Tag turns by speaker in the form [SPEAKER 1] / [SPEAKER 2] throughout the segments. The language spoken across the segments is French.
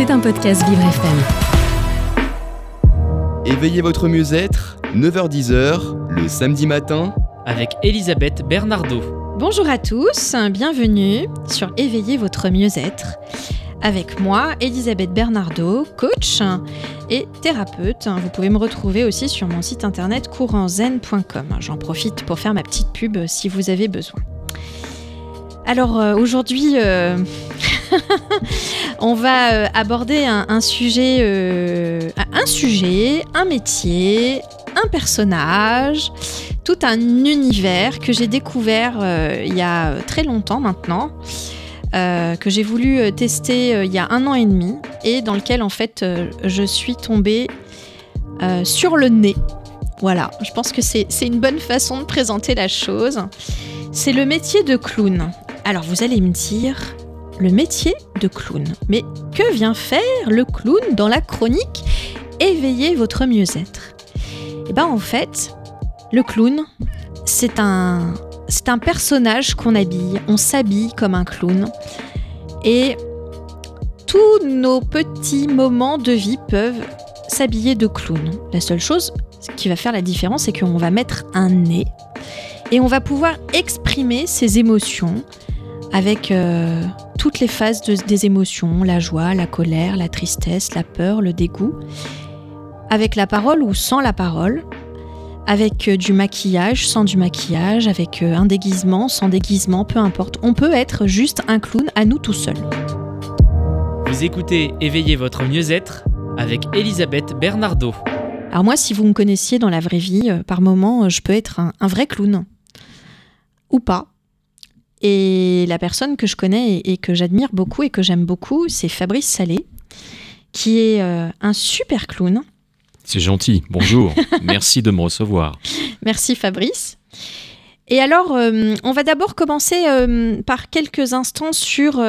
[SPEAKER 1] C'est un podcast Vivre FM.
[SPEAKER 2] Éveillez votre mieux-être, 9h-10h, le samedi matin,
[SPEAKER 3] avec Elisabeth Bernardo.
[SPEAKER 4] Bonjour à tous, bienvenue sur Éveillez votre mieux-être. Avec moi, Elisabeth Bernardo, coach et thérapeute. Vous pouvez me retrouver aussi sur mon site internet courantzen.com. J'en profite pour faire ma petite pub si vous avez besoin. Alors euh, aujourd'hui, euh, on va euh, aborder un, sujet, un sujet, un métier, un personnage, tout un univers que j'ai découvert il y a très longtemps maintenant. que j'ai voulu tester il y a un an et demi et dans lequel en fait je suis tombée sur le nez. Voilà, je pense que c'est une bonne façon de présenter la chose. C'est le métier de clown. Alors vous allez me dire, le métier de clown. Mais que vient faire le clown dans la chronique Éveillez votre mieux-être? Eh bien en fait, le clown, c'est un, c'est un personnage qu'on habille. On s'habille comme un clown. Et tous nos petits moments de vie peuvent s'habiller de clown. La seule chose qui va faire la différence, c'est qu'on va mettre un nez et on va pouvoir exprimer ses émotions, avec euh, toutes les phases des émotions, la joie, la colère, la tristesse, la peur, le dégoût, avec la parole ou sans la parole, avec euh, du maquillage, sans du maquillage, avec euh, un déguisement, sans déguisement, peu importe. On peut être juste un clown à nous tout seuls.
[SPEAKER 3] Vous écoutez Éveillez votre mieux-être avec Elisabeth Bernardo.
[SPEAKER 4] Alors moi, si vous me connaissiez dans la vraie vie, par moment, je peux être un vrai clown. Ou pas. Et la personne que je connais et, que j'admire beaucoup et que j'aime beaucoup, c'est Fabrice Salé, qui est euh, un super clown.
[SPEAKER 5] C'est gentil, bonjour, merci de me recevoir.
[SPEAKER 4] Merci Fabrice. Et alors, euh, on va d'abord commencer euh, par quelques instants sur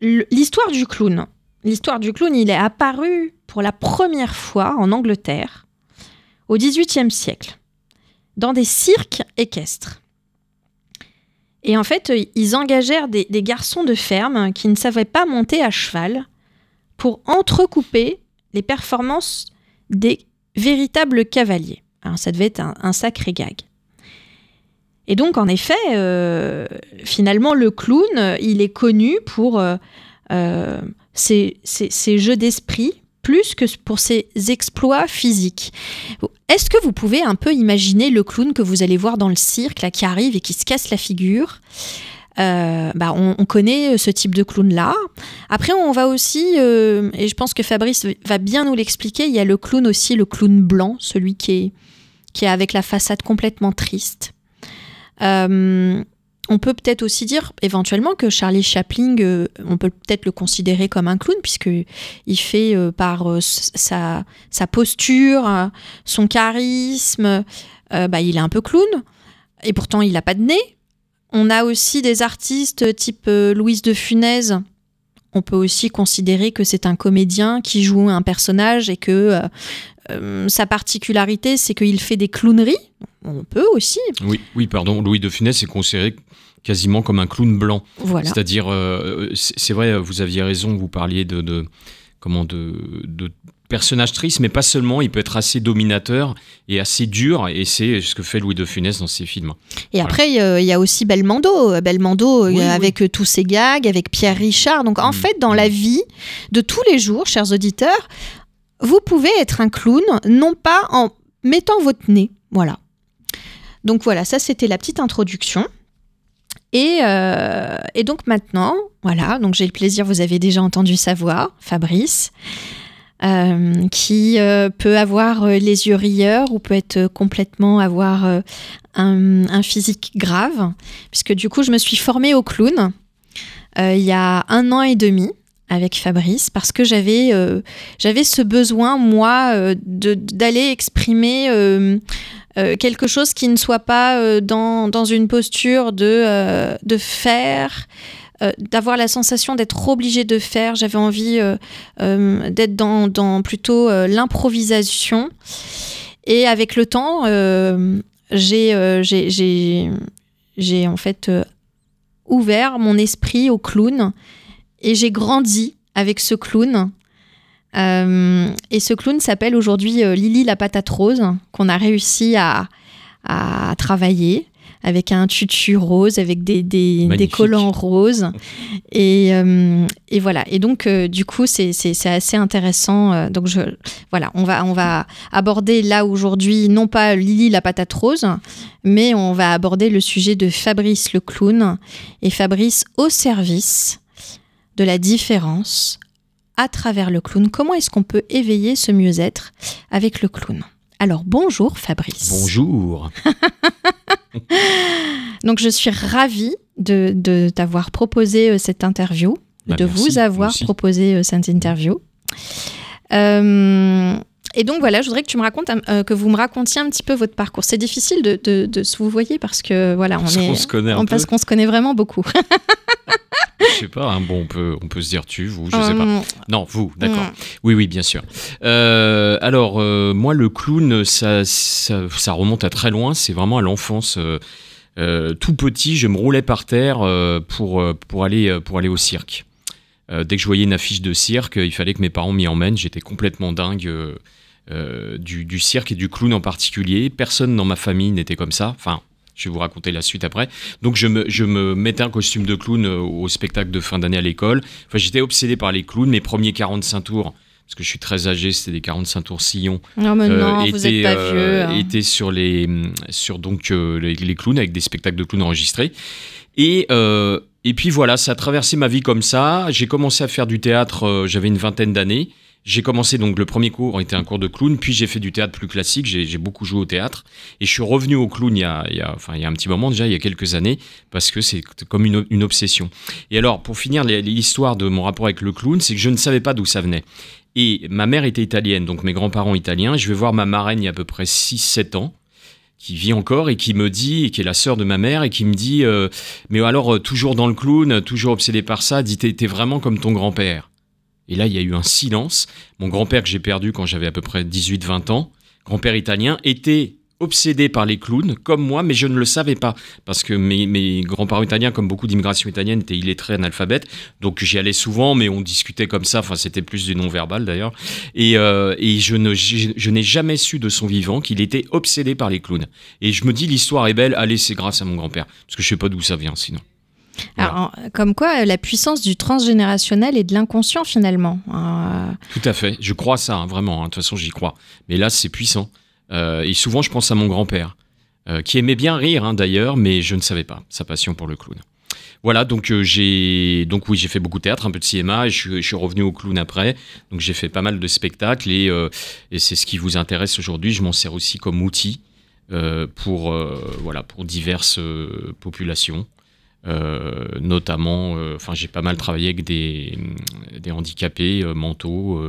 [SPEAKER 4] l'histoire du clown. L'histoire du clown, il est apparu pour la première fois en Angleterre au XVIIIe siècle, dans des cirques équestres. Et en fait, euh, ils engagèrent des, garçons de ferme qui ne savaient pas monter à cheval pour entrecouper les performances des véritables cavaliers. Alors, ça devait être un, sacré gag. Et donc, en effet, euh, finalement, le clown, il est connu pour euh, ses, jeux d'esprit, plus que pour ses exploits physiques. Est-ce que vous pouvez un peu imaginer le clown que vous allez voir dans le cirque, là, qui arrive et qui se casse la figure? Euh, bah, on, connaît ce type de clown-là. Après, on va aussi, euh, et je pense que Fabrice va bien nous l'expliquer, il y a le clown aussi, le clown blanc, celui qui est, qui est avec la façade complètement triste. Euh, on peut peut-être aussi dire éventuellement que Charlie Chaplin, euh, on peut peut-être le considérer comme un clown puisque il fait euh, par euh, sa, posture, son charisme, bah, il est un peu clown et pourtant il n'a pas de nez. On a aussi des artistes type Louise de Funès. On peut aussi considérer que c'est un comédien qui joue un personnage et que sa particularité, c'est qu'il fait des clowneries. On peut aussi.
[SPEAKER 5] Oui, oui, pardon. Louis de Funès est considéré quasiment comme un clown blanc.
[SPEAKER 4] Voilà.
[SPEAKER 5] C'est-à-dire, euh, c'est vrai, vous aviez raison, vous parliez de, comment de, de personnage triste, mais pas seulement, il peut être assez dominateur et assez dur, et c'est ce que fait Louis de Funès dans ses films.
[SPEAKER 4] Et après, il y a aussi Belmondo, Belmondo euh, avec tous ses gags, avec Pierre Richard. Donc en mm. fait, dans la vie de tous les jours, chers auditeurs, vous pouvez être un clown, non pas en mettant votre nez. Voilà. Donc voilà, ça c'était la petite introduction. Euh, et, donc maintenant, voilà, donc j'ai le plaisir, vous avez déjà entendu sa voix, Fabrice, euh, qui euh, peut avoir les yeux rieurs ou peut être complètement avoir un, physique grave, puisque du coup je me suis formée au clown il y a un an et demi avec Fabrice parce que j'avais j'avais ce besoin moi d'aller exprimer euh, quelque chose qui ne soit pas euh, dans, dans, une posture de, euh, de faire, d'avoir la sensation d'être obligé de faire. J'avais envie d'être dans, dans, plutôt l'improvisation. Et avec le temps, j'ai j'ai en fait ouvert mon esprit au clown et j'ai grandi avec ce clown. Euh, et ce clown s'appelle aujourd'hui euh, Lily la patate rose, qu'on a réussi à, à travailler avec un tutu rose, avec des, des, collants roses. Et, euh, et voilà. Et donc, euh, du coup, c'est assez intéressant. Donc, je, voilà, on va, on va aborder là aujourd'hui, non pas Lily la patate rose, mais on va aborder le sujet de Fabrice le clown. Et Fabrice au service de la différence à travers le clown. Comment est-ce qu'on peut éveiller ce mieux-être avec le clown? Alors bonjour Fabrice.
[SPEAKER 5] Bonjour.
[SPEAKER 4] Donc je suis ravie de, de t'avoir proposé euh, cette interview,
[SPEAKER 5] Bah,
[SPEAKER 4] de
[SPEAKER 5] merci,
[SPEAKER 4] vous avoir proposé euh, cette interview. Euh, et donc voilà, je voudrais que tu me racontes, euh, que vous me racontiez un petit peu votre parcours. C'est difficile de, de, de se vous voyez parce que voilà, on
[SPEAKER 5] Parce
[SPEAKER 4] est,
[SPEAKER 5] qu'on se connaît un
[SPEAKER 4] on-
[SPEAKER 5] peu.
[SPEAKER 4] parce qu'on se connaît vraiment beaucoup.
[SPEAKER 5] Je sais pas, hein, bon, on peut, on peut se dire tu, vous, je sais pas.
[SPEAKER 4] Hum,
[SPEAKER 5] Non, vous, d'accord.
[SPEAKER 4] hum.
[SPEAKER 5] Oui, oui, bien sûr. Euh, alors, euh, moi, le clown, ça, ça, ça remonte à très loin. C'est vraiment à l'enfance. euh, tout petit, je me roulais par terre pour, pour, aller, pour aller au cirque. Dès que je voyais une affiche de cirque, il fallait que mes parents m'y emmènent. J'étais complètement dingue euh, du, du cirque et du clown en particulier. Personne dans ma famille n'était comme ça. Enfin, je vais vous raconter la suite après. Donc, je me, je me mettais un costume de clown euh, au spectacle de fin d'année à l'école. Enfin, j'étais obsédé par les clowns. Mes premiers 45 tours, parce que je suis très âgé, c'était des 45 tours sillons.
[SPEAKER 4] Non mais
[SPEAKER 5] euh,
[SPEAKER 4] non, vous
[SPEAKER 5] étaient,
[SPEAKER 4] êtes pas
[SPEAKER 5] euh,
[SPEAKER 4] vieux. hein.
[SPEAKER 5] étaient sur les sur donc euh, les, les clowns avec des spectacles de clowns enregistrés. Et euh, et puis voilà, ça a traversé ma vie comme ça. J'ai commencé à faire du théâtre. euh, J'avais une vingtaine d'années. J'ai commencé donc le premier cours était un cours de clown, puis j'ai fait du théâtre plus classique. J'ai beaucoup joué au théâtre et je suis revenu au clown il y a, enfin il y a un petit moment déjà, il y a quelques années, parce que c'est comme une, obsession. Et alors pour finir l'histoire de mon rapport avec le clown, c'est que je ne savais pas d'où ça venait. Et ma mère était italienne, donc mes grands-parents italiens. Je vais voir ma marraine il y a à peu près 6-7 ans, qui vit encore et qui me dit, et qui est la sœur de ma mère, et qui me dit euh, Mais alors, euh, toujours dans le clown, toujours obsédé par ça, dit t'es vraiment comme ton grand-père. Et là, il y a eu un silence. Mon grand-père que j'ai perdu quand j'avais à peu près 18-20 ans, grand-père italien, était obsédé par les clowns, comme moi, mais je ne le savais pas. Parce que mes, grands-parents italiens, comme beaucoup d'immigration italienne, étaient illettrés, analphabètes. Donc j'y allais souvent, mais on discutait comme ça. Enfin, c'était plus du non-verbal d'ailleurs. Et, euh, je, ne, je, n'ai jamais su de son vivant qu'il était obsédé par les clowns. Et je me dis, l'histoire est belle, allez, c'est grâce à mon grand-père. Parce que je sais pas d'où ça vient sinon.
[SPEAKER 4] Alors, comme quoi, euh, la puissance du transgénérationnel et de l'inconscient finalement. Euh,
[SPEAKER 5] Tout à fait, je crois ça, hein, vraiment. hein. De toute façon, j'y crois. Mais là, c'est puissant. Euh, et souvent, je pense à mon grand-père, euh, qui aimait bien rire hein, d'ailleurs, mais je ne savais pas sa passion pour le clown. Voilà, donc j'ai donc oui, j'ai fait beaucoup de théâtre, un peu de cinéma, et je, suis- je suis revenu au clown après. Donc j'ai fait pas mal de spectacles et, et c'est ce qui vous intéresse aujourd'hui. Je m'en sers aussi comme outil pour voilà pour diverses populations. Euh, notamment, euh, enfin, j'ai pas mal travaillé avec des, des handicapés euh, mentaux,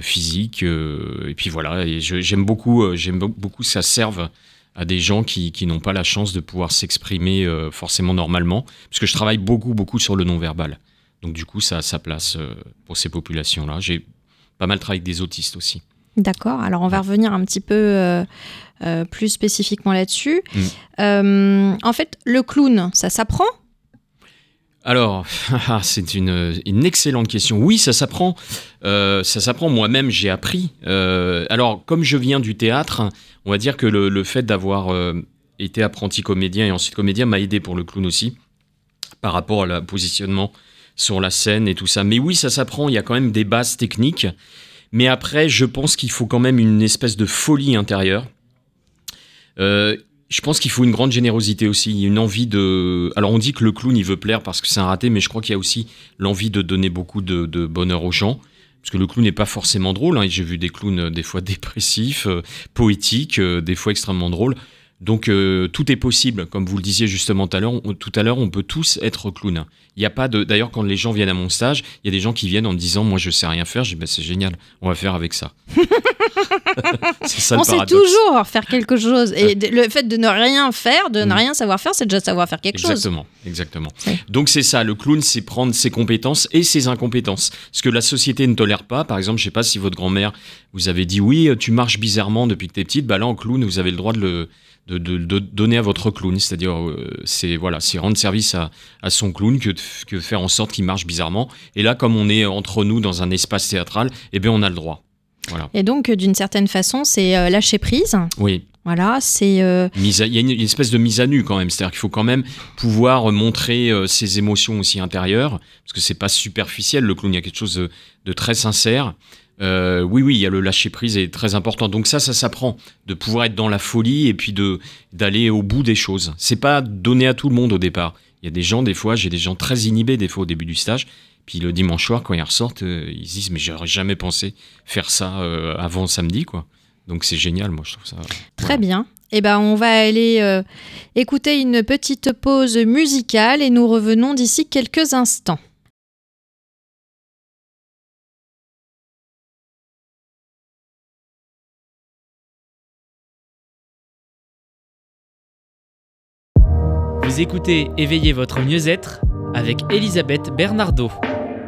[SPEAKER 5] physiques, et puis voilà. Et j'aime beaucoup, j'aime be- beaucoup que ça serve à des gens qui, qui n'ont pas la chance de pouvoir s'exprimer forcément normalement, parce que je travaille beaucoup, beaucoup sur le non-verbal. Donc du coup, ça a sa place pour ces populations-là. J'ai pas mal travaillé avec des autistes aussi.
[SPEAKER 4] D'accord. Alors, on va revenir un petit peu euh, euh, plus spécifiquement là-dessus.
[SPEAKER 5] Mm.
[SPEAKER 4] Euh, en fait, le clown, ça s'apprend?
[SPEAKER 5] Alors, ah, c'est une, excellente question. Oui, ça s'apprend. Euh. Moi-même, j'ai appris. Euh, alors, comme je viens du théâtre, on va dire que le, fait d'avoir euh, été apprenti comédien et ensuite comédien m'a aidé pour le clown aussi, par rapport à la positionnement sur la scène et tout ça. Mais oui, ça s'apprend. Il y a quand même des bases techniques. Mais après, je pense qu'il faut quand même une espèce de folie intérieure. Je pense qu'il faut une grande générosité aussi, une envie de. Alors on dit que le clown il veut plaire parce que c'est un raté, mais je crois qu'il y a aussi l'envie de donner beaucoup de, bonheur aux gens. Parce que le clown n'est pas forcément drôle. hein. J'ai vu des clowns euh, des fois dépressifs, euh, poétiques, euh, des fois extrêmement drôles. Donc euh, tout est possible, comme vous le disiez justement tout à l'heure. on- Tout à l'heure, on peut tous être clown. Il y a pas de. D'ailleurs, quand les gens viennent à mon stage, il y a des gens qui viennent en me disant, moi je sais rien faire. Je dis, bah, c'est génial, on va faire avec ça. ça
[SPEAKER 4] On
[SPEAKER 5] le
[SPEAKER 4] sait toujours faire quelque chose. Et de- le fait de ne rien faire, de ne
[SPEAKER 5] Mm.
[SPEAKER 4] rien savoir faire, c'est déjà savoir faire quelque chose.
[SPEAKER 5] Exactement, exactement. Donc c'est ça, le clown, c'est prendre ses compétences et ses incompétences. Ce que la société ne tolère pas, par exemple, je sais pas si votre grand-mère vous avez dit oui, tu marches bizarrement depuis que t'es petite, bah là en clown, vous avez le droit de le, de, de- de donner à votre clown. C'est-à-dire, euh, c'est voilà, c'est rendre service à, à son clown que que faire en sorte qu'il marche bizarrement. Et là, comme on est entre nous dans un espace théâtral, eh bien, on a le droit. Voilà.
[SPEAKER 4] Et donc, euh, d'une certaine façon, c'est euh, lâcher prise.
[SPEAKER 5] Oui.
[SPEAKER 4] Voilà, c'est. euh,
[SPEAKER 5] Il y a une, une espèce de mise à nu quand même, c'est-à-dire qu'il faut quand même pouvoir montrer euh, ses émotions aussi intérieures, parce que c'est pas superficiel, le clown, il y a quelque chose de, de très sincère. Euh, oui, oui, il y a le lâcher prise est très important. Donc ça, ça s'apprend de pouvoir être dans la folie et puis de d'aller au bout des choses. C'est pas donné à tout le monde au départ. Il y a des gens, des fois, j'ai des gens très inhibés des fois au début du stage. Puis le dimanche soir, quand ils ressortent, euh, ils se disent mais j'aurais jamais pensé faire ça euh, avant samedi, quoi. Donc c'est génial, moi je trouve ça.
[SPEAKER 4] Très
[SPEAKER 5] voilà.
[SPEAKER 4] bien. Eh ben, on va aller euh, écouter une petite pause musicale et nous revenons d'ici quelques instants.
[SPEAKER 3] Vous écoutez Éveillez votre mieux-être avec Elisabeth Bernardo.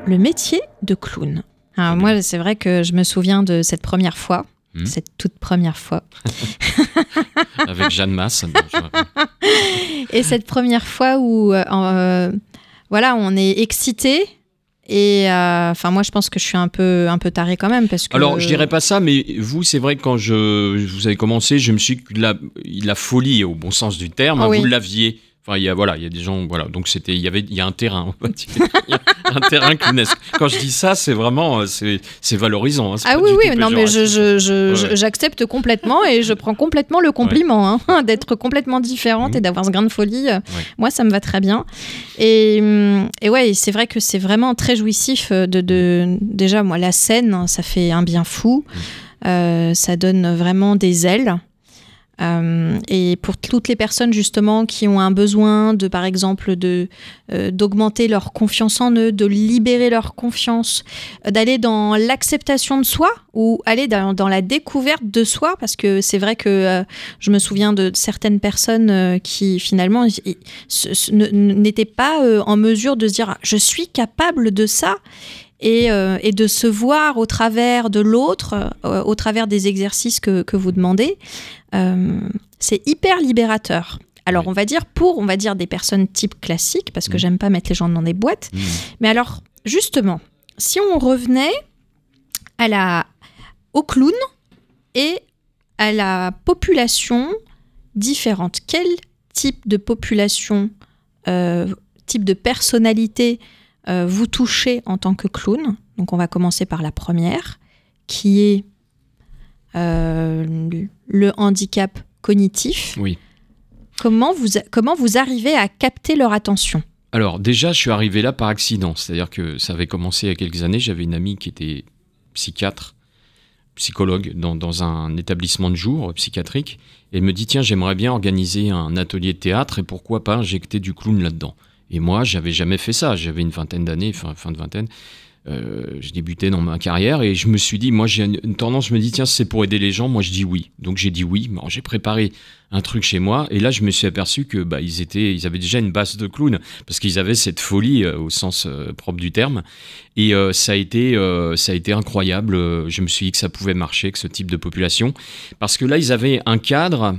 [SPEAKER 4] Le métier de clown. Alors, moi, c'est vrai que je me souviens de cette première fois,
[SPEAKER 5] Hmm.
[SPEAKER 4] cette toute première fois.
[SPEAKER 5] Avec Jeanne Masse. non, je-
[SPEAKER 4] Et cette première fois où, euh, euh, voilà, on est excité. Et euh, enfin, moi, je pense que je suis un peu, un peu taré quand même parce que.
[SPEAKER 5] Alors, je dirais pas ça, mais vous, c'est vrai que quand je, vous avez commencé, je me suis dit que la, la folie, au bon sens du terme,
[SPEAKER 4] Ah
[SPEAKER 5] hein,
[SPEAKER 4] oui.
[SPEAKER 5] vous l'aviez. Enfin, il y a, voilà, il y a des gens, voilà. Donc, c'était, il y avait, il y a un terrain, on va dire. Il y a un terrain clownesque. Quand je dis ça, c'est vraiment, euh, c'est, c'est valorisant. hein, c'est
[SPEAKER 4] Ah oui, oui, non, mais je, je- je-
[SPEAKER 5] Ouais,
[SPEAKER 4] je-
[SPEAKER 5] ouais.
[SPEAKER 4] j'accepte complètement et je prends complètement le compliment hein, d'être complètement différente
[SPEAKER 5] Mhm.
[SPEAKER 4] et d'avoir ce grain de folie. euh, Moi, ça me va très bien. Et, hum, et ouais, c'est vrai que c'est vraiment très jouissif euh, de, de- Déjà, moi, la scène, hein, ça fait un bien fou. Euh, ça donne vraiment des ailes. Euh, et pour toutes les personnes justement qui ont un besoin de, par exemple, de euh, d'augmenter leur confiance en eux, de libérer leur confiance, euh, d'aller dans l'acceptation de soi ou aller dans, la découverte de soi, parce que c'est vrai que je me souviens de certaines personnes qui finalement n'étaient pas en mesure de se dire je suis capable de ça. Et, euh, et de se voir au travers de l'autre, euh, au travers des exercices que, que vous demandez, euh, c'est hyper libérateur. Alors
[SPEAKER 5] Oui.
[SPEAKER 4] on va dire pour, on va dire des personnes type classique, parce que
[SPEAKER 5] Mhm.
[SPEAKER 4] j'aime pas mettre les gens dans des boîtes.
[SPEAKER 5] Mmh.
[SPEAKER 4] Mais alors justement, si on revenait à la, au clown et à la population différente, quel type de population, type de personnalité euh, vous touchez en tant que clown Donc on va commencer par la première, qui est euh, le handicap cognitif.
[SPEAKER 5] Oui.
[SPEAKER 4] Comment vous, comment vous arrivez à capter leur attention?
[SPEAKER 5] Alors déjà, je suis arrivé là par accident. C'est-à-dire que ça avait commencé il y a quelques années. J'avais une amie qui était psychiatre, psychologue dans, dans un établissement de jour psychiatrique. Et elle me dit, tiens, j'aimerais bien organiser un atelier de théâtre et pourquoi pas injecter du clown là-dedans? Et moi, j'avais jamais fait ça. J'avais une vingtaine d'années, fin, de vingtaine. Euh, je débutais dans ma carrière et je me suis dit, moi j'ai une, tendance, je me dis, tiens, c'est pour aider les gens, moi je dis oui. Donc j'ai dit oui. J'ai préparé un truc chez moi et là je me suis aperçu que bah, ils étaient, ils avaient déjà une base de clown parce qu'ils avaient cette folie euh, au sens euh, propre du terme et ça a été, ça a été incroyable. Je me suis dit que ça pouvait marcher, que ce type de population, parce que là ils avaient un cadre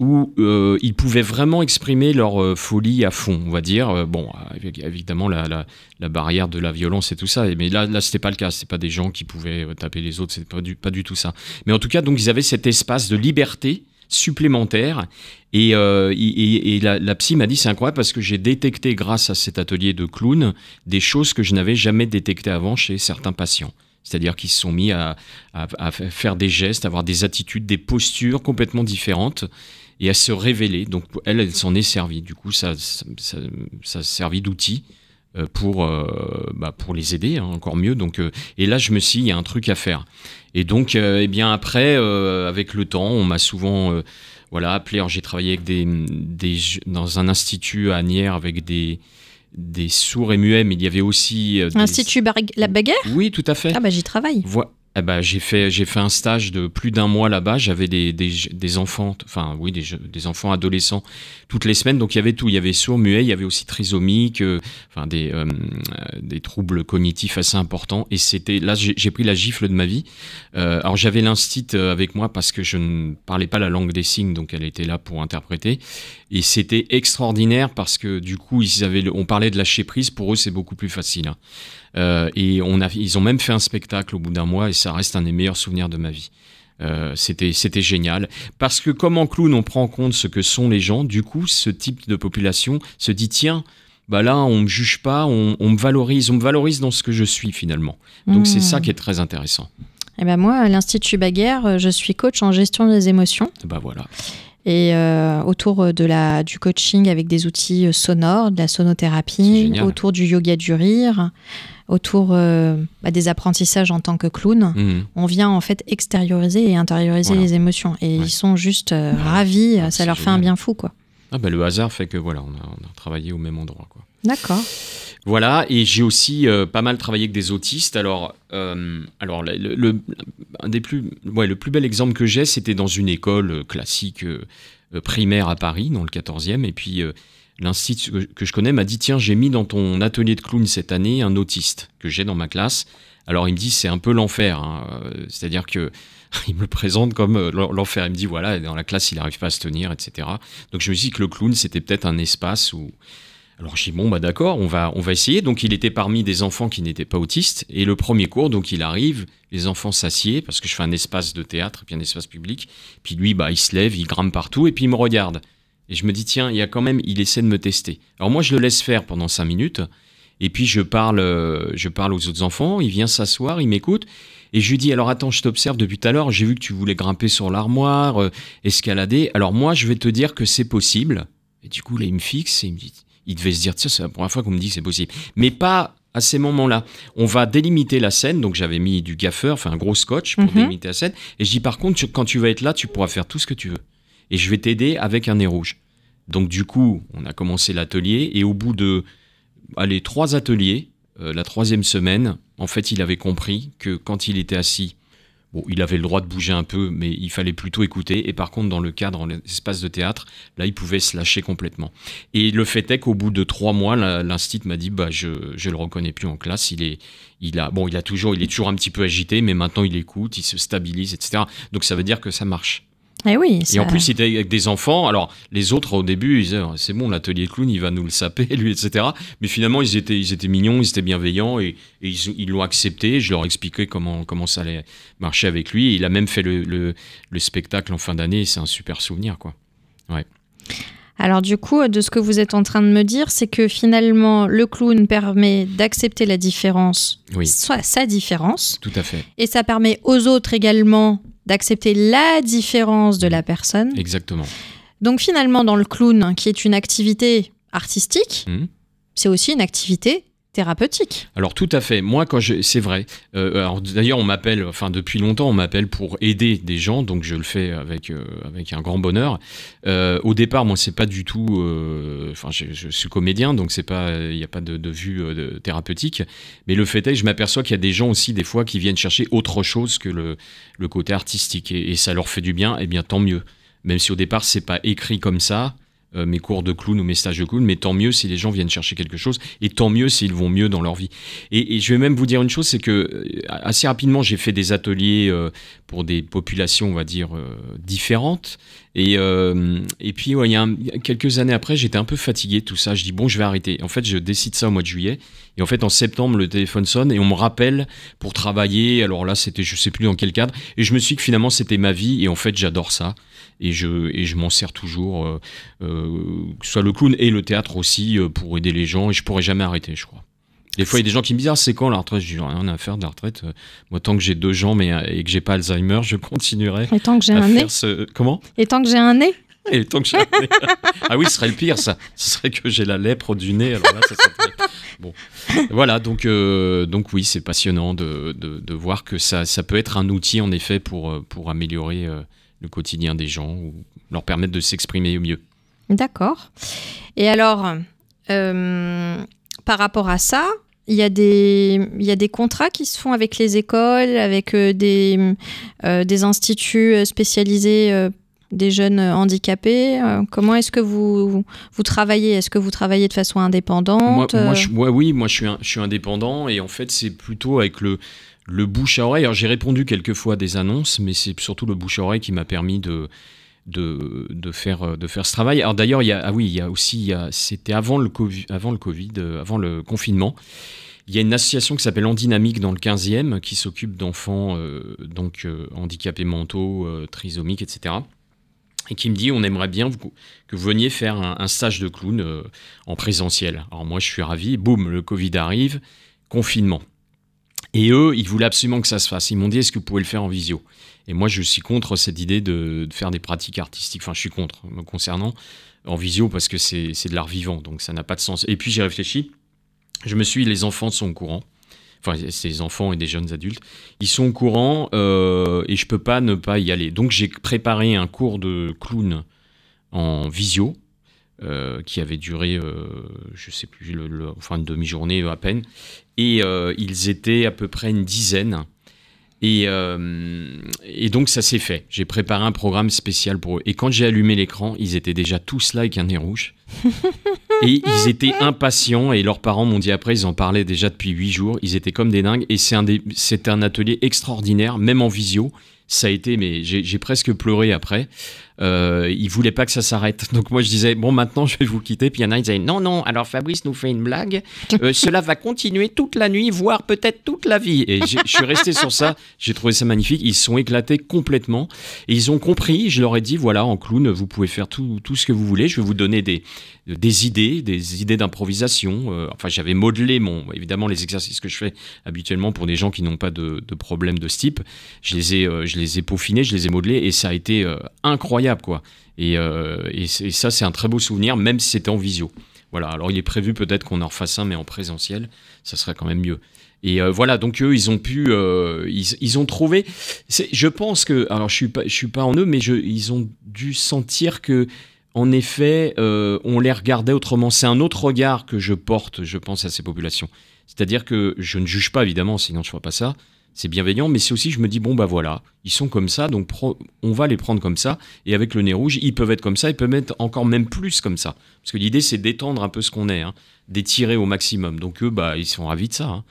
[SPEAKER 5] où euh, ils pouvaient vraiment exprimer leur euh, folie à fond, on va dire. Euh, bon, évidemment la, barrière de la violence et tout ça, mais là, là c'était pas le cas. C'est pas des gens qui pouvaient taper les autres, c'est pas du, pas du tout ça. Mais en tout cas, donc ils avaient cet espace de liberté supplémentaire. Et, la, psy m'a dit c'est incroyable parce que j'ai détecté grâce à cet atelier de clown des choses que je n'avais jamais détectées avant chez certains patients. C'est-à-dire qu'ils se sont mis à, à- à faire des gestes, avoir des attitudes, des postures complètement différentes et à se révéler. Donc elle, elle s'en est servie. Du coup, ça, ça, ça, ça a servi d'outil euh, pour, euh, bah, pour les aider, hein, encore mieux. Donc, euh, et là, je me suis dit, il y a un truc à faire. Et donc, euh, eh bien après, avec le temps, on m'a souvent voilà, appelé. J'ai travaillé avec des, des, dans un institut à Agnières avec des, des sourds et muets, mais il y avait aussi... euh, des-
[SPEAKER 4] La Baguère?
[SPEAKER 5] Oui, tout à fait.
[SPEAKER 4] Ah bah j'y travaille.
[SPEAKER 5] Eh ben, j'ai fait, j'ai fait un stage de plus d'un mois là-bas. J'avais des, des, des enfants, enfin oui, des, des enfants adolescents toutes les semaines. Donc il y avait tout. Il y avait sourd, muet, il y avait aussi trisomique, euh, enfin des, euh, euh, des troubles cognitifs assez importants. Et c'était là, j'ai pris la gifle de ma vie. Euh, alors j'avais l'instit euh, avec moi parce que je ne parlais pas la langue des signes, donc elle était là pour interpréter. Et c'était extraordinaire parce que du coup, ils avaient, on parlait de lâcher prise. Pour eux, c'est beaucoup plus facile. hein. Euh, et on a, ils ont même fait un spectacle au bout d'un mois et ça reste un des meilleurs souvenirs de ma vie. Euh, c'était, c'était génial. Parce que comme en clown, on prend en compte ce que sont les gens, du coup, ce type de population se dit, tiens, bah là, on me juge pas, on, on me valorise, on me valorise dans ce que je suis finalement. Donc c'est
[SPEAKER 4] Hmm.
[SPEAKER 5] ça qui est très intéressant.
[SPEAKER 4] Eh ben moi, à l'Institut Baguerre, euh, je suis coach en gestion des émotions
[SPEAKER 5] Bah voilà.
[SPEAKER 4] et euh, autour de la, du coaching avec des outils sonores, de la sonothérapie, autour du yoga du rire, autour euh, bah, des apprentissages en tant que clown.
[SPEAKER 5] Mhm.
[SPEAKER 4] On vient en fait extérioriser et intérioriser
[SPEAKER 5] Voilà.
[SPEAKER 4] les émotions et
[SPEAKER 5] Ouais.
[SPEAKER 4] ils sont juste euh, ravis,
[SPEAKER 5] Ah,
[SPEAKER 4] ça
[SPEAKER 5] c'est
[SPEAKER 4] leur fait un bien fou quoi.
[SPEAKER 5] Ah bah, le hasard fait que voilà, on a, on a travaillé au même endroit. Quoi.
[SPEAKER 4] D'accord.
[SPEAKER 5] Voilà, et j'ai aussi euh, pas mal travaillé avec des autistes. Alors, euh, alors le, un des plus, ouais, le plus bel exemple que j'ai, c'était dans une école euh, classique euh, euh, primaire à Paris, dans le 14e. Et puis, euh, l'institut que, je connais m'a dit Tiens, j'ai mis dans ton atelier de clown cette année un autiste que j'ai dans ma classe. Alors, il me dit C'est un peu l'enfer. hein. Euh, C'est-à-dire que. Il me le présente comme euh, l'en- l'enfer. Il me dit voilà, dans la classe, il n'arrive pas à se tenir, etc. Donc je me suis dit que le clown, c'était peut-être un espace où, alors je dis bon bah d'accord, on va on va essayer. Donc il était parmi des enfants qui n'étaient pas autistes et le premier cours donc il arrive, les enfants s'assiedent parce que je fais un espace de théâtre puis un espace public. Puis lui bah il se lève, il grimpe partout et puis il me regarde. Et je me dis tiens, il y a quand même il essaie de me tester. Alors moi je le laisse faire pendant cinq minutes et puis je parle euh, je parle aux autres enfants, il vient s'asseoir, il m'écoute et je lui dis alors attends, je t'observe depuis tout à l'heure, j'ai vu que tu voulais grimper sur l'armoire, euh, escalader. Alors moi je vais te dire que c'est possible. Et du coup là il me fixe et il me dit il devait se dire, tiens, c'est la première fois qu'on me dit que c'est possible. Mais pas à ces moments-là. On va délimiter la scène, donc j'avais mis du gaffeur, enfin un gros scotch pour
[SPEAKER 4] Mhm.
[SPEAKER 5] délimiter la scène. Et je dis, par contre, tu- quand tu vas être là, tu pourras faire tout ce que tu veux. Et je vais t'aider avec un nez rouge. Donc du coup, on a commencé l'atelier, et au bout de, allez, trois ateliers, euh, la troisième semaine, en fait, il avait compris que quand il était assis, Bon, il avait le droit de bouger un peu, mais il fallait plutôt écouter. Et par contre, dans le cadre, dans l'espace de théâtre, là, il pouvait se lâcher complètement. Et le fait est qu'au bout de trois mois, l'instit m'a dit, bah, je, je le reconnais plus en classe. Il est, il a, bon, il a toujours, il est toujours un petit peu agité, mais maintenant il écoute, il se stabilise, etc. Donc ça veut dire que ça marche.
[SPEAKER 4] Eh oui.
[SPEAKER 5] Et en plus, il était avec des enfants. Alors, les autres, au début, ils disaient, Oh, c'est bon, l'atelier clown, il va nous le saper, lui, etc. Mais finalement, ils étaient, ils étaient mignons, ils étaient bienveillants et, et ils l'ont accepté. Je leur expliquais comment, comment ça allait marcher avec lui. Et il a même fait le, le, le spectacle en fin d'année. et C'est un super souvenir, quoi.
[SPEAKER 4] Alors du coup, de ce que vous êtes en train de me dire, c'est que finalement, le clown permet d'accepter la différence,
[SPEAKER 5] Oui,
[SPEAKER 4] soit sa différence,
[SPEAKER 5] tout à fait.
[SPEAKER 4] et ça permet aux autres également d'accepter la différence de la personne.
[SPEAKER 5] Exactement.
[SPEAKER 4] Donc finalement, dans le clown, qui est une activité artistique,
[SPEAKER 5] Mhm.
[SPEAKER 4] c'est aussi une activité thérapeutique.
[SPEAKER 5] Alors tout à fait. Moi, quand je, c'est vrai. Euh, alors d'ailleurs, on m'appelle, enfin depuis longtemps, on m'appelle pour aider des gens, donc je le fais avec euh, avec un grand bonheur. Euh, au départ, moi, c'est pas du tout. Enfin, je, suis comédien, donc c'est pas, il n'y a pas de, vue thérapeutique. Mais le fait est, je m'aperçois qu'il y a des gens aussi des fois qui viennent chercher autre chose que le le côté artistique et, et ça leur fait du bien. Eh bien, tant mieux. Même si au départ, c'est pas écrit comme ça. Euh, mes cours de clown ou mes stages de clown, mais tant mieux si les gens viennent chercher quelque chose, et tant mieux s'ils vont mieux dans leur vie. Et, je vais même vous dire une chose, c'est que euh, assez rapidement, j'ai fait des ateliers euh, pour des populations, on va dire, différentes. Et, euh, et puis, ouais, il y a quelques années après, j'étais un peu fatigué de tout ça. Je dis, bon, je vais arrêter. En fait, je décide ça au mois de juillet. Et en fait, en septembre, le téléphone sonne et on me rappelle pour travailler. Alors là, c'était, je sais plus dans quel cadre. Et je me suis dit que finalement, c'était ma vie. Et en fait, j'adore ça. Et je, et je m'en sers toujours, euh, euh, que ce soit le clown et le théâtre aussi, pour aider les gens. Et je pourrais jamais arrêter, je crois. Des fois, il y a des gens qui me disent Ah, c'est quand la retraite? Je dis Rien à faire de la retraite. Euh, Moi, tant que j'ai deux jambes et, et que j'ai pas Alzheimer, je continuerai
[SPEAKER 4] Et tant que j'ai un nez,
[SPEAKER 5] ce. Comment?
[SPEAKER 4] Et tant que j'ai un nez,
[SPEAKER 5] Et tant que j'ai un nez. Ah oui, ce serait le pire, ça. Ce serait que j'ai la lèpre du nez. Alors là, ça serait. Bon. Voilà, donc, euh, donc oui, c'est passionnant de, de, de voir que ça, ça peut être un outil, en effet, pour, euh, pour améliorer le quotidien des gens ou leur permettre de s'exprimer au mieux.
[SPEAKER 4] D'accord. Et alors, euh, par rapport à ça, il y, a des, il y a des contrats qui se font avec les écoles, avec euh, des, euh, des instituts euh, spécialisés euh, des jeunes handicapés. Euh, comment est-ce que vous, vous travaillez? Est-ce que vous travaillez de façon
[SPEAKER 5] Moi,
[SPEAKER 4] indépendante?
[SPEAKER 5] moi,
[SPEAKER 4] euh,
[SPEAKER 5] je- moi, oui, moi je suis, un- je suis indépendant et en fait c'est plutôt avec le, le bouche à oreille. Alors j'ai répondu quelques fois à des annonces, mais c'est surtout le bouche à oreille qui m'a permis de, de, faire, euh, de faire ce travail. Alors d'ailleurs, il y a, ah oui, il y a aussi, c'était avant le Covid, avant le, COVID euh, avant le confinement. Il y a une association qui s'appelle En Dynamique dans le 15e qui s'occupe d'enfants euh, donc handicapés mentaux, trisomiques, etc. Et qui me dit on aimerait bien que vous veniez faire un, un stage de clown en présentiel. Alors moi je suis ravi, boum, le Covid arrive, confinement. Et eux, ils voulaient absolument que ça se fasse. Ils m'ont dit est-ce que vous pouvez le faire en visio? Et moi je suis contre cette idée de, faire des pratiques artistiques. Enfin je suis contre me concernant en visio parce que c'est de l'art vivant, donc ça n'a pas de sens. Et puis j'ai réfléchi, je me suis les enfants sont au courant. Enfin, des enfants et des jeunes adultes. Ils sont au courant euh, et je peux pas ne pas y aller. Donc j'ai préparé un cours de clown en visio euh, qui avait duré, euh, je sais plus, le- enfin une demi-journée à peine. Et euh, ils étaient à peu près une dizaine. Et, euh, et donc ça s'est fait. J'ai préparé un programme spécial pour eux. Et quand j'ai allumé l'écran, ils étaient déjà tous là avec un nez rouge. Et ils étaient impatients et leurs parents m'ont dit après, ils en parlaient déjà depuis huit jours, ils étaient comme des dingues et c'est un, des- un atelier extraordinaire, même en visio. Ça a été, mais j'ai presque pleuré après. Euh, ils voulaient pas que ça s'arrête. Donc moi je disais, bon maintenant je vais vous quitter. Puis il y en a, ils disaient, non, non, alors Fabrice nous fait une blague. Euh, cela va continuer toute la nuit, voire peut-être toute la vie. Et je suis resté sur ça, j'ai trouvé ça magnifique. Ils se sont éclatés complètement. Et ils ont compris, je leur ai dit, voilà, en clown, vous pouvez faire tout, tout ce que vous voulez. Je vais vous donner des, des idées, des idées d'improvisation. Euh, enfin, j'avais modelé mon, évidemment, les exercices que je fais habituellement pour des gens qui n'ont pas de, de problème de ce type. Je les ai, euh, je les ai peaufinés, je les ai modelés et ça a été euh, euh, et, ça, c'est un très beau souvenir, même si c'était en visio. Voilà. Alors, il est prévu peut-être qu'on en refasse un, mais en présentiel, ça serait quand même mieux. Et euh, voilà, donc eux, ils ont pu, euh, ils, ont trouvé. Je pense que, alors je suis pas, suis pas en eux, mais ils ont dû sentir que en effet, on les regardait autrement. C'est un autre regard que je porte, je pense, à ces populations. C'est-à-dire que je ne juge pas, évidemment, sinon je ne ferais pas ça. C'est bienveillant, mais c'est aussi, je me dis, bon, bah voilà, ils sont comme ça, donc on va les prendre comme ça. Et avec le nez rouge, ils peuvent être comme ça, ils peuvent être encore même plus comme ça. Parce que l'idée, c'est d'étendre un peu ce qu'on est, hein, d'étirer au maximum. Donc eux, bah, ils sont ravis de ça. hein.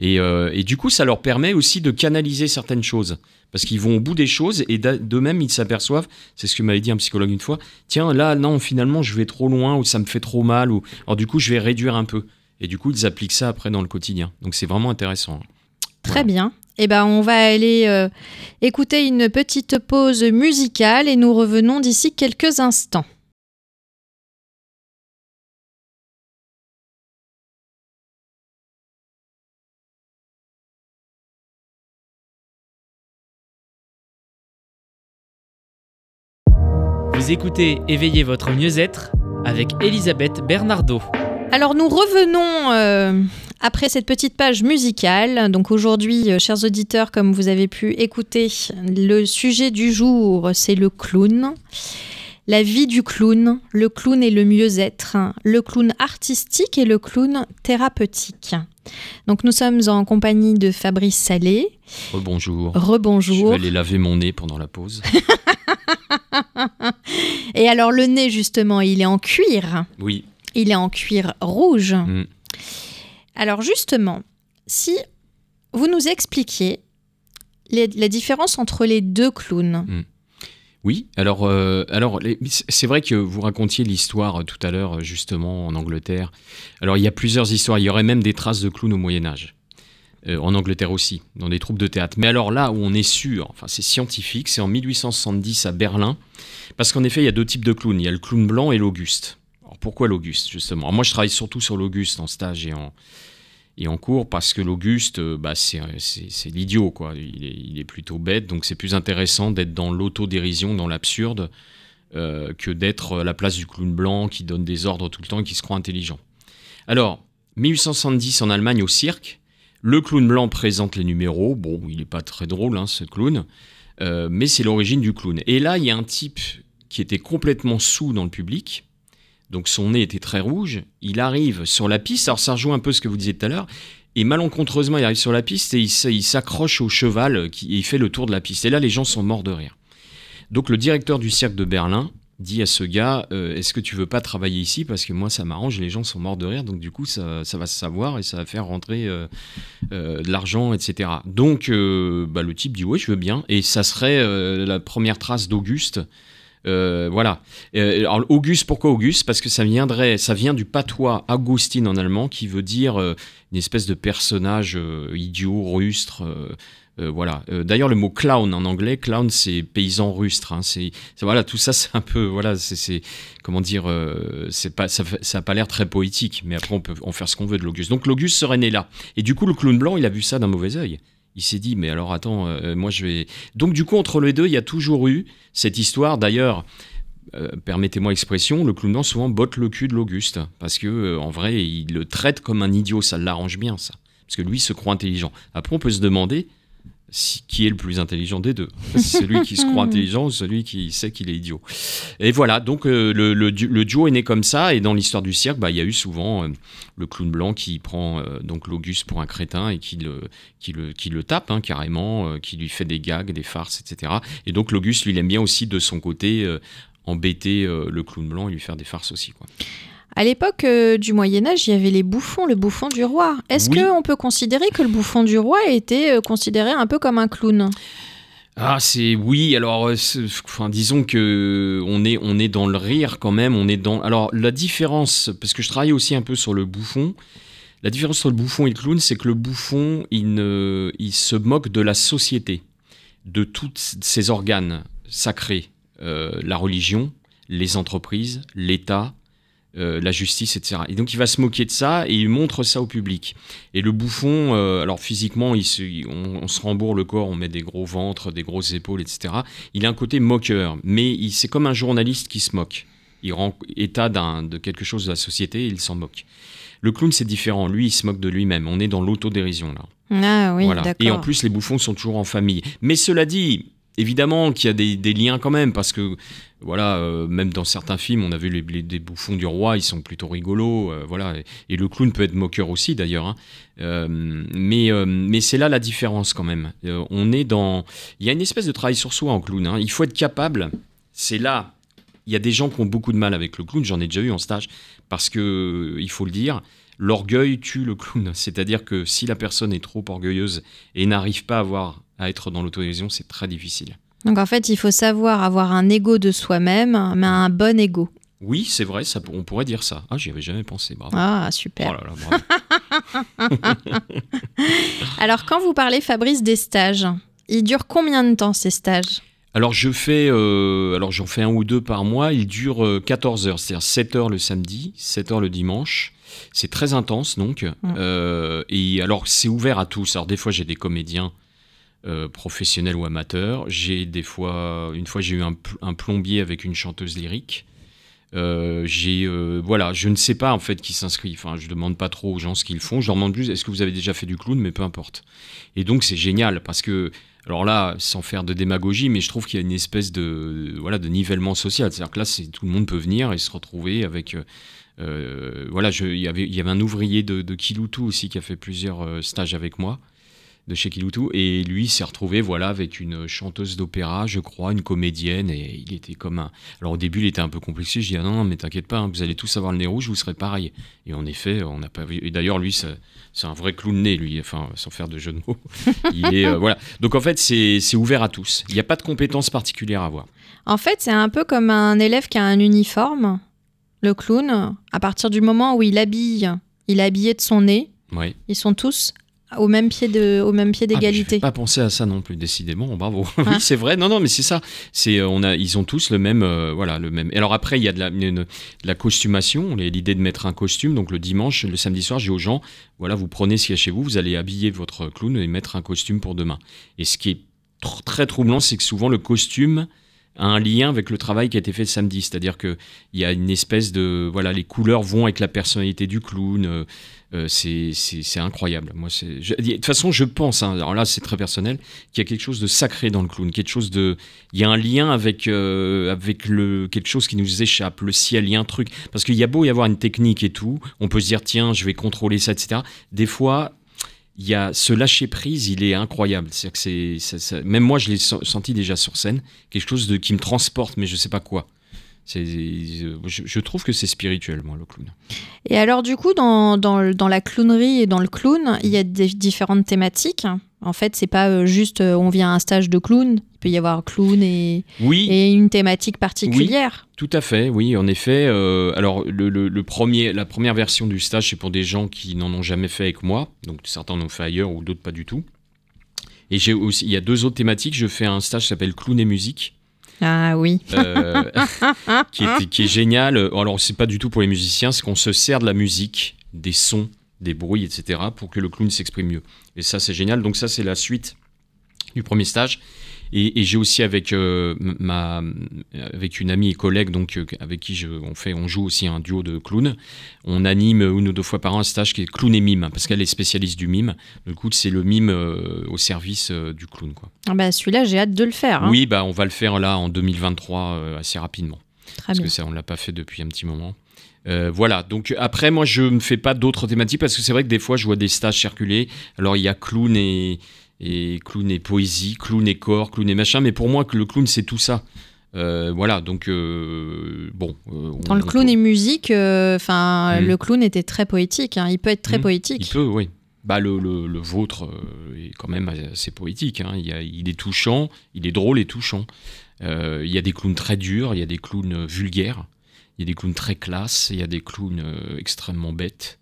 [SPEAKER 5] Et, euh, et du coup, ça leur permet aussi de canaliser certaines choses. Parce qu'ils vont au bout des choses et d'eux-mêmes, ils s'aperçoivent, c'est ce que m'avait dit un psychologue une fois, tiens, là, non, finalement, je vais trop loin ou ça me fait trop mal. Ou... Alors du coup, je vais réduire un peu. Et du coup, ils appliquent ça après dans le quotidien. Donc c'est vraiment intéressant.
[SPEAKER 4] Très bien. Eh ben, on va aller euh, écouter une petite pause musicale et nous revenons d'ici quelques instants.
[SPEAKER 3] Vous écoutez Éveillez votre mieux-être avec Elisabeth Bernardo.
[SPEAKER 4] Alors nous revenons euh, après cette petite page musicale. Donc aujourd'hui, euh, chers auditeurs, comme vous avez pu écouter, le sujet du jour, c'est le clown. La vie du clown, le clown et le mieux-être, le clown artistique et le clown thérapeutique. Donc nous sommes en compagnie de Fabrice Salé.
[SPEAKER 5] Bonjour. Je
[SPEAKER 4] Rebonjour.
[SPEAKER 5] vais aller laver mon nez pendant la pause.
[SPEAKER 4] Et alors le nez justement, il est en cuir.
[SPEAKER 5] Oui.
[SPEAKER 4] Il est en cuir rouge.
[SPEAKER 5] Mm.
[SPEAKER 4] Alors justement, si vous nous expliquiez la différence entre les deux clowns.
[SPEAKER 5] Oui, alors, euh, alors c'est vrai que vous racontiez l'histoire euh, tout à l'heure, euh, justement, en Angleterre. Alors, il y a plusieurs histoires. Il y aurait même des traces de clowns au Moyen-Âge. En Angleterre aussi, dans des troupes de théâtre. Mais alors là où on est sûr, enfin c'est scientifique, c'est en 1870 à Berlin, parce qu'en effet il y a deux types de clowns, il y a le clown blanc et l'Auguste. Pourquoi l'Auguste justement? Moi je travaille surtout sur l'Auguste en stage et en, cours, parce que l'Auguste, euh, bah, c'est c'est- l'idiot, quoi. Il est, plutôt bête, donc c'est plus intéressant d'être dans l'autodérision, dans l'absurde, euh, que d'être à la place du clown blanc qui donne des ordres tout le temps et qui se croit intelligent. Alors, 1870 en Allemagne au cirque, le clown blanc présente les numéros. Bon, il n'est pas très drôle, hein, ce clown, euh, mais c'est l'origine du clown. Et là, il y a un type qui était complètement sous dans le public, donc son nez était très rouge. Il arrive sur la piste, alors ça rejoint un peu ce que vous disiez tout à l'heure. Et malencontreusement, il arrive sur la piste et il s'accroche au cheval qui, et il fait le tour de la piste. Et là, les gens sont morts de rire. Donc le directeur du cirque de Berlin dit à ce gars euh, Est-ce que tu veux pas travailler ici? Parce que moi, ça m'arrange, les gens sont morts de rire. Donc du coup, ça, va se savoir et ça va faire rentrer euh, euh, de l'argent, etc. Donc bah, le type dit Oui, je veux bien. Et ça serait la première trace d'Auguste. Euh, voilà. Euh, alors Auguste, pourquoi Auguste? Parce que ça viendrait, ça vient du patois Augustine en allemand, qui veut dire euh, une espèce de personnage euh, idiot, rustre. voilà. D'ailleurs, le mot clown en anglais, clown, c'est paysan rustre. hein. c'est voilà, tout ça, c'est un peu, voilà, c'est- comment dire, c'est pas, ça, ça a pas l'air très poétique, mais après on peut en faire ce qu'on veut de l'Auguste. Donc l'Auguste serait né là. Et du coup, le clown blanc, il a vu ça d'un mauvais œil. Il s'est dit, mais alors attends, euh, moi je vais. Donc du coup, entre les deux, il y a toujours eu cette histoire. D'ailleurs, euh, permettez-moi l'expression, le clown souvent botte le cul de l'Auguste, parce que euh, en vrai, il le traite comme un idiot. Ça l'arrange bien, ça, parce que lui se croit intelligent. Après, on peut se demander si- qui est le plus intelligent des deux Celui qui se croit intelligent ou celui qui sait qu'il est idiot Et voilà, donc euh, le, le du- le duo est né comme ça, et dans l'histoire du cirque, bah, il y a eu souvent euh, le clown blanc qui prend euh, donc l'Auguste pour un crétin et qui le, qui le, qui le tape hein, carrément, qui lui fait des gags, des farces, etc. Et donc l'Auguste, lui, il aime bien aussi de son côté embêter le clown blanc et lui faire des farces aussi. Quoi.
[SPEAKER 4] À l'époque euh, du Moyen Âge, il y avait les bouffons, le bouffon du roi. Est-ce
[SPEAKER 5] Oui.
[SPEAKER 4] qu'on peut considérer que le bouffon du roi était euh, considéré un peu comme un clown?
[SPEAKER 5] Ah, c'est oui. Alors, euh, enfin, disons que on est on est dans le rire quand même. On est dans. Alors, la différence, parce que je travaille aussi un peu sur le bouffon. La différence entre le bouffon et le clown, c'est que le bouffon, il ne, il se moque de la société, de tous ses organes sacrés, euh, la religion, les entreprises, l'État. Euh, la justice, etc. Et donc il va se moquer de ça et il montre ça au public. Et le bouffon, euh, alors physiquement, il se- il- on, on se rembourre le corps, on met des gros ventres, des grosses épaules, etc. Il a un côté moqueur, mais c'est comme un journaliste qui se moque. Il rend état de quelque chose de la société et il s'en moque. Le clown, c'est différent. Lui, il se moque de lui-même. On est dans l'autodérision, là.
[SPEAKER 4] Ah oui,
[SPEAKER 5] Voilà.
[SPEAKER 4] d'accord.
[SPEAKER 5] Et en plus, les bouffons sont toujours en famille. Mais cela dit, évidemment qu'il y a des, liens quand même, parce que, voilà, euh, même dans certains films, on a vu les, bouffons du roi, ils sont plutôt rigolos, euh, voilà. Et, le clown peut être moqueur aussi, d'ailleurs. hein. Euh, mais mais c'est là la différence quand même. On est dans... Il y a une espèce de travail sur soi en clown. hein. Il faut être capable, c'est là... Il y a des gens qui ont beaucoup de mal avec le clown, j'en ai déjà eu en stage, parce que, il faut le dire, l'orgueil tue le clown. C'est-à-dire que si la personne est trop orgueilleuse et n'arrive pas à, avoir, à être dans l'autodérision, c'est très difficile.
[SPEAKER 4] Donc en fait, il faut savoir avoir un ego de soi-même, mais un bon ego.
[SPEAKER 5] Oui, c'est vrai, ça, on pourrait dire ça. Ah, j'y avais jamais pensé, bravo.
[SPEAKER 4] Ah,
[SPEAKER 5] Oh
[SPEAKER 4] super.
[SPEAKER 5] là là, bravo.
[SPEAKER 4] Alors quand vous parlez, Fabrice, des stages, ils durent combien de temps ces stages?
[SPEAKER 5] Alors je fais, euh, alors j'en fais un ou deux par mois. Il dure euh, 14 heures, c'est-à-dire 7 heures le samedi, 7 heures le dimanche. C'est très intense donc. Euh, et alors c'est ouvert à tous. Alors des fois j'ai des comédiens euh, professionnels ou amateurs. J'ai des fois, une fois j'ai eu un, pl- un plombier avec une chanteuse lyrique. Euh, j'ai euh, voilà, je ne sais pas en fait qui s'inscrit. Enfin, je demande pas trop aux gens ce qu'ils font. Je leur demande plus est-ce que vous avez déjà fait du clown, mais peu importe. Et donc c'est génial parce que alors là, sans faire de démagogie, mais je trouve qu'il y a une espèce de voilà de nivellement social. C'est-à-dire que là, c'est tout le monde peut venir et se retrouver avec voilà. Je, il y avait il y avait un ouvrier de, de Kiloutou aussi qui a fait plusieurs stages avec moi de chez Kiloutou. Et lui s'est retrouvé voilà avec une chanteuse d'opéra je crois une comédienne. Et il était comme un alors au début il était un peu complexé. Je dis ah non, non mais t'inquiète pas hein, vous allez tous avoir le nez rouge vous serez pareil. Et en effet on n'a pas vu. Et d'ailleurs lui c'est un vrai clown nez lui enfin sans faire de jeu de mots. Il est euh, voilà. Donc en fait c'est c'est ouvert à tous. Il n'y a pas de compétences particulières à avoir.
[SPEAKER 4] En fait, c'est un peu comme un élève qui a un uniforme, le clown. À partir du moment où il habille, il est habillé de son nez,
[SPEAKER 5] ouais
[SPEAKER 4] ils sont tous au même pied de, au même pied
[SPEAKER 5] Ah,
[SPEAKER 4] d'égalité.
[SPEAKER 5] j'avais pas pensé à ça non plus, décidément. Bravo.
[SPEAKER 4] Ah.
[SPEAKER 5] oui, c'est vrai. Non, non, mais c'est ça. C'est, euh, on a, ils ont tous le même, euh, voilà, le même. Et alors après, il y a de la, une- de la costumation. L'idée de mettre un costume. Donc le dimanche, le samedi soir, j'ai aux gens, voilà, vous prenez ce qu'il y a chez vous, vous allez habiller votre clown et mettre un costume pour demain. Et ce qui est tr- très troublant, c'est que souvent le costume a un lien avec le travail qui a été fait samedi. C'est-à-dire qu'il y a une espèce de. Voilà, les couleurs vont avec la personnalité du clown. euh, euh, c'est- incroyable. Moi, de toute façon, je pense, hein, alors là, c'est très personnel, qu'il y a quelque chose de sacré dans le clown, quelque chose de, il y a un lien avec euh, avec le quelque chose qui nous échappe, le ciel, il y a un truc. Parce qu'il y a beau y avoir une technique et tout, on peut se dire tiens, je vais contrôler ça, etc. Des fois, il y a ce lâcher prise, il est incroyable. C'est c'est, même moi, je l'ai senti déjà sur scène, quelque chose de qui me transporte, mais je sais pas quoi. C'est, je, trouve que c'est spirituel, moi, le clown.
[SPEAKER 4] Et alors, du coup, dans, dans, dans la clownerie et dans le clown, il y a des différentes thématiques. En fait, c'est pas euh, juste euh, on vient à un stage de clown. Il peut y avoir clown et,
[SPEAKER 5] Oui,
[SPEAKER 4] et une thématique particulière.
[SPEAKER 5] Tout à fait, oui, en effet. euh, alors, le, le- le premier, la première version du stage, c'est pour des gens qui n'en ont jamais fait avec moi. Donc, certains en ont fait ailleurs ou d'autres pas du tout. Et j'ai aussi, il y a deux autres thématiques. Je fais un stage qui s'appelle Clown et musique,
[SPEAKER 4] Ah oui.
[SPEAKER 5] euh, qui, est, qui est génial. Alors, c'est pas du tout pour les musiciens, c'est qu'on se sert de la musique, des sons, des bruits, etc., pour que le clown s'exprime mieux. Et ça, c'est génial. Donc, ça, c'est la suite du premier stage. Et, et j'ai aussi avec euh, ma avec une amie et collègue donc euh, avec qui je, on fait on joue aussi un duo de clowns. On anime une ou deux fois par an un stage qui est clown et mime parce qu'elle est spécialiste du mime. Du coup, c'est le mime euh, au service du clown quoi.
[SPEAKER 4] Ah bah, Celui-là, j'ai hâte de le faire. hein.
[SPEAKER 5] Oui, bah on va le faire là en 2023 euh, assez rapidement
[SPEAKER 4] Très
[SPEAKER 5] parce
[SPEAKER 4] bien.
[SPEAKER 5] que ça on l'a pas fait depuis un petit moment. Euh, voilà, donc après moi je ne fais pas d'autres thématiques parce que c'est vrai que des fois je vois des stages circuler. Alors il y a clown et, et clown et poésie, clown et corps, clown et machin, mais pour moi le clown c'est tout ça. Euh, voilà, donc euh, bon. euh,
[SPEAKER 4] Dans
[SPEAKER 5] on-
[SPEAKER 4] le
[SPEAKER 5] on
[SPEAKER 4] clown
[SPEAKER 5] peut-
[SPEAKER 4] et musique, enfin,
[SPEAKER 5] Mhm.
[SPEAKER 4] le clown était très poétique. hein. Il peut être très
[SPEAKER 5] Mhm.
[SPEAKER 4] poétique.
[SPEAKER 5] Il peut, oui. Bah, le, le, le vôtre est quand même assez poétique. hein. Il, y a- il est touchant, il est drôle et touchant. Il y a des clowns très durs, il y a des clowns vulgaires, il y a des clowns très classes, il y a des clowns euh, extrêmement bêtes.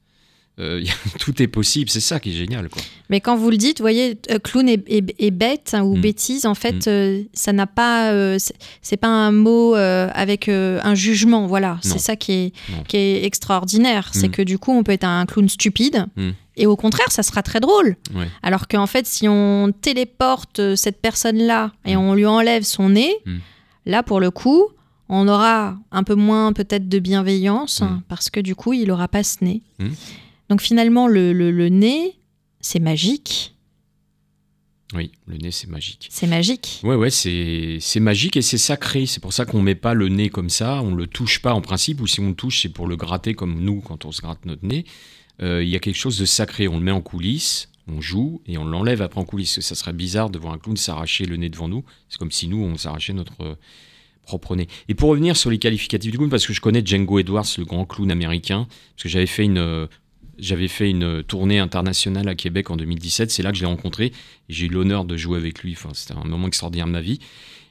[SPEAKER 5] Euh, tout est possible, c'est ça qui est génial. Quoi.
[SPEAKER 4] Mais quand vous le dites, vous voyez, euh, clown et, et- et bête hein, ou
[SPEAKER 5] Mm.
[SPEAKER 4] bêtise, en fait, euh, ça n'a pas. c'est- pas un mot avec un jugement. Voilà, c'est ça qui est,
[SPEAKER 5] Non.
[SPEAKER 4] qui est extraordinaire. C'est
[SPEAKER 5] Mm.
[SPEAKER 4] que du coup, on peut être un clown stupide.
[SPEAKER 5] Mm.
[SPEAKER 4] Et au contraire, ça sera très drôle.
[SPEAKER 5] Ouais.
[SPEAKER 4] Alors qu'en fait, si on téléporte cette personne-là et on lui enlève son nez, là, pour le coup, on aura un peu moins peut-être de bienveillance
[SPEAKER 5] Mm.
[SPEAKER 4] parce que du coup, il aura pas ce nez.
[SPEAKER 5] Mm.
[SPEAKER 4] Donc finalement, le, le- le nez, c'est magique.
[SPEAKER 5] Oui, le nez c'est magique.
[SPEAKER 4] C'est magique.
[SPEAKER 5] Ouais, ouais, c'est c'est magique et c'est sacré. C'est pour ça qu'on met pas le nez comme ça, on le touche pas en principe, ou si on le touche, c'est pour le gratter comme nous quand on se gratte notre nez. Euh, Il y a quelque chose de sacré. On le met en coulisses, on joue et on l'enlève après en coulisses. Ça serait bizarre de voir un clown s'arracher le nez devant nous. C'est comme si nous, on s'arrachait notre propre nez. Et pour revenir sur les qualificatifs du clown, parce que je connais Django Edwards, le grand clown américain, parce que j'avais fait une. euh, J'avais fait une tournée internationale à Québec en 2017, c'est là que je l'ai rencontré j'ai eu l'honneur de jouer avec lui. C'était un moment extraordinaire de ma vie.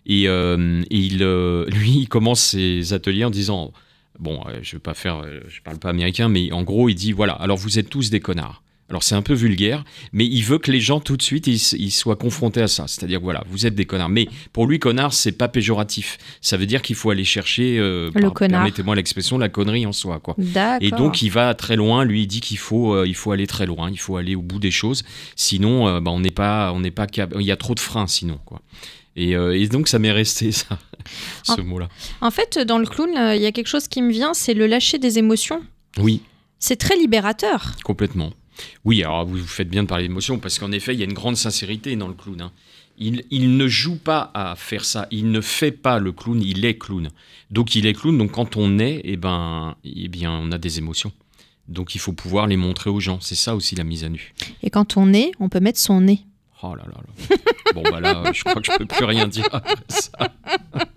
[SPEAKER 5] Et, euh, il, euh, lui, il commence ses ateliers en disant Bon, euh, je vais pas faire, euh, je parle pas américain, mais en gros, il dit Voilà, alors vous êtes tous des connards. Alors c'est un peu vulgaire, mais il veut que les gens tout de suite ils, soient confrontés à ça. C'est-à-dire voilà, vous êtes des connards. Mais pour lui, connard, c'est pas péjoratif. Ça veut dire qu'il faut aller chercher, euh,
[SPEAKER 4] Le
[SPEAKER 5] par-
[SPEAKER 4] connard.
[SPEAKER 5] permettez-moi l'expression, la connerie en soi, quoi.
[SPEAKER 4] D'accord.
[SPEAKER 5] Et donc il va très loin. Lui il dit qu'il faut, euh, il faut aller très loin. Il faut aller au bout des choses. Sinon, euh, bah, on n'est pas, on n'est pas, il y a trop de freins sinon quoi. Et, euh, et donc ça m'est resté ça, ce mot-là.
[SPEAKER 4] En fait, dans le clown, euh, il y a quelque chose qui me vient, c'est le lâcher des émotions.
[SPEAKER 5] Oui,
[SPEAKER 4] C'est très libérateur.
[SPEAKER 5] complètement. Oui, alors vous vous faites bien de parler d'émotion parce qu'en effet il y a une grande sincérité dans le clown. hein. Il, ne joue pas à faire ça. Il ne fait pas le clown. Il est clown. Donc il est clown. Donc quand on est, eh ben, eh bien, on a des émotions. Donc il faut pouvoir les montrer aux gens. C'est ça aussi la mise à nu.
[SPEAKER 4] Et quand on est, on peut mettre son nez.
[SPEAKER 5] Oh là là là. bon bah là, je crois que je peux plus rien dire après ça.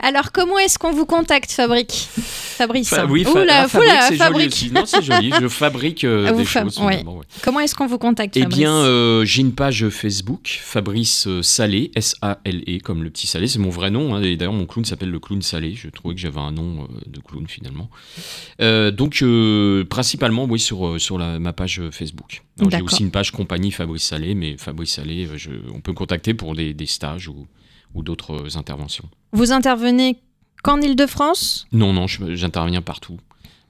[SPEAKER 4] Alors, comment est-ce qu'on vous contacte, Fabrique? Fabrice
[SPEAKER 5] Fa- oui, fa-
[SPEAKER 4] Oula,
[SPEAKER 5] ah, c'est joli aussi. Non, c'est joli. Je fabrique euh,
[SPEAKER 4] Ah, vous
[SPEAKER 5] des
[SPEAKER 4] fa-
[SPEAKER 5] choses.
[SPEAKER 4] ouais.
[SPEAKER 5] finalement, ouais.
[SPEAKER 4] Comment est-ce qu'on vous contacte,
[SPEAKER 5] Eh
[SPEAKER 4] Fabrice?
[SPEAKER 5] bien, euh, j'ai une page Facebook, Fabrice euh, Salé, S-A-L-E, comme le petit Salé, c'est mon vrai nom. hein, et d'ailleurs, mon clown s'appelle le clown Salé. Je trouvais que j'avais un nom euh, de clown finalement. Euh, donc, euh, principalement, oui, sur, euh, sur la- ma page euh, Facebook. J'ai aussi une page compagnie Fabrice Salé, mais Fabrice Salé, euh, je- on peut me contacter pour des, des stages ou, ou d'autres euh, interventions.
[SPEAKER 4] Vous intervenez qu'en Ile-de-France
[SPEAKER 5] Non, non, j'interviens partout.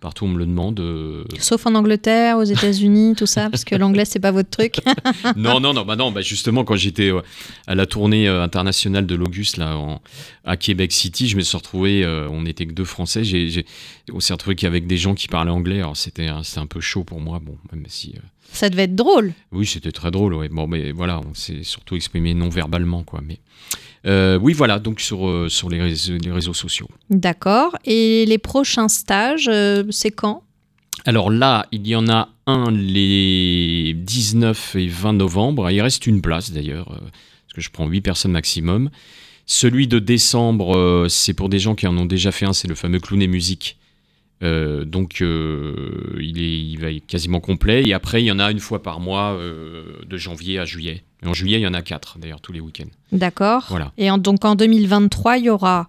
[SPEAKER 5] Partout, on me le demande. euh.
[SPEAKER 4] Sauf en Angleterre, aux États-Unis, tout ça, parce que l'anglais, c'est pas votre truc.
[SPEAKER 5] non, non, non, bah non, bah justement, quand j'étais euh, à la tournée euh, internationale de l'Auguste, là, en- à Québec City, je me suis retrouvé, on n'était que deux Français, j'ai, j'ai- on s'est retrouvé qu'avec des gens qui parlaient anglais, alors c'était, un- peu chaud pour moi, bon, même si.
[SPEAKER 4] ça devait être drôle.
[SPEAKER 5] oui, c'était très drôle, ouais. Bon, mais voilà, on s'est surtout exprimé non verbalement, quoi. Mais euh, oui, voilà, donc sur, euh, sur les, réseaux, les réseaux sociaux.
[SPEAKER 4] D'accord. Et les prochains stages, euh, c'est quand?
[SPEAKER 5] Alors là, il y en a un les 19 et 20 novembre. Il reste une place d'ailleurs, parce que je prends 8 personnes maximum. Celui de décembre, c'est pour des gens qui en ont déjà fait un, c'est le fameux Clown et Musique. Euh, donc euh, il, est, il va être quasiment complet. Et après, il y en a une fois par mois, euh, de janvier à juillet. Et en juillet, il y en a quatre, d'ailleurs, tous les week-ends.
[SPEAKER 4] D'accord.
[SPEAKER 5] Voilà.
[SPEAKER 4] Et en- donc en 2023, il y aura.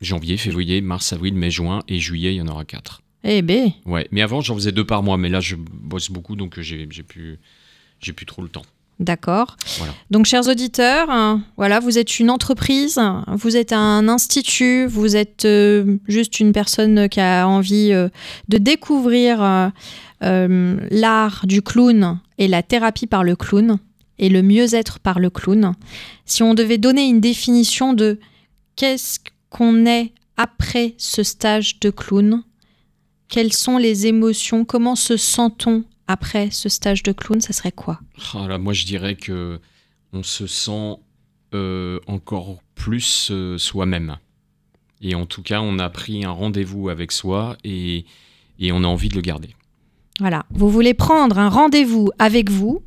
[SPEAKER 5] Janvier, février, mars, avril, mai, juin. Et juillet, il y en aura quatre.
[SPEAKER 4] Eh ben,
[SPEAKER 5] Ouais, mais avant, j'en faisais deux par mois. Mais là, je bosse beaucoup, donc j'ai j'ai plus, j'ai plus trop le temps.
[SPEAKER 4] d'accord.
[SPEAKER 5] Voilà.
[SPEAKER 4] Donc, chers auditeurs, hein, voilà, vous êtes une entreprise, vous êtes un institut, vous êtes euh, juste une personne qui a envie euh, de découvrir euh, euh, l'art du clown et la thérapie par le clown et le mieux-être par le clown. Si on devait donner une définition de qu'est-ce qu'on est après ce stage de clown, quelles sont les émotions, comment se sent-on après ce stage de clown, ça serait quoi?
[SPEAKER 5] Ah là, moi, je dirais que on se sent euh, encore plus euh, soi-même. Et en tout cas, on a pris un rendez-vous avec soi et, et on a envie de le garder.
[SPEAKER 4] Voilà, vous voulez prendre un rendez-vous avec vous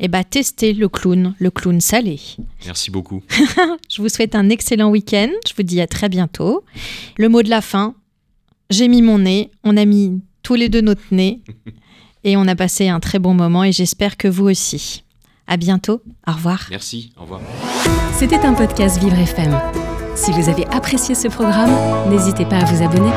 [SPEAKER 4] Eh bien, testez le clown, le clown salé.
[SPEAKER 5] Merci beaucoup.
[SPEAKER 4] Je vous souhaite un excellent week-end. Je vous dis à très bientôt. Le mot de la fin j'ai mis mon nez, on a mis tous les deux notre nez et on a passé un très bon moment et j'espère que vous aussi. À bientôt. Au revoir.
[SPEAKER 5] Merci. Au revoir.
[SPEAKER 1] C'était un podcast Vivre FM. Si vous avez apprécié ce programme, n'hésitez pas à vous abonner.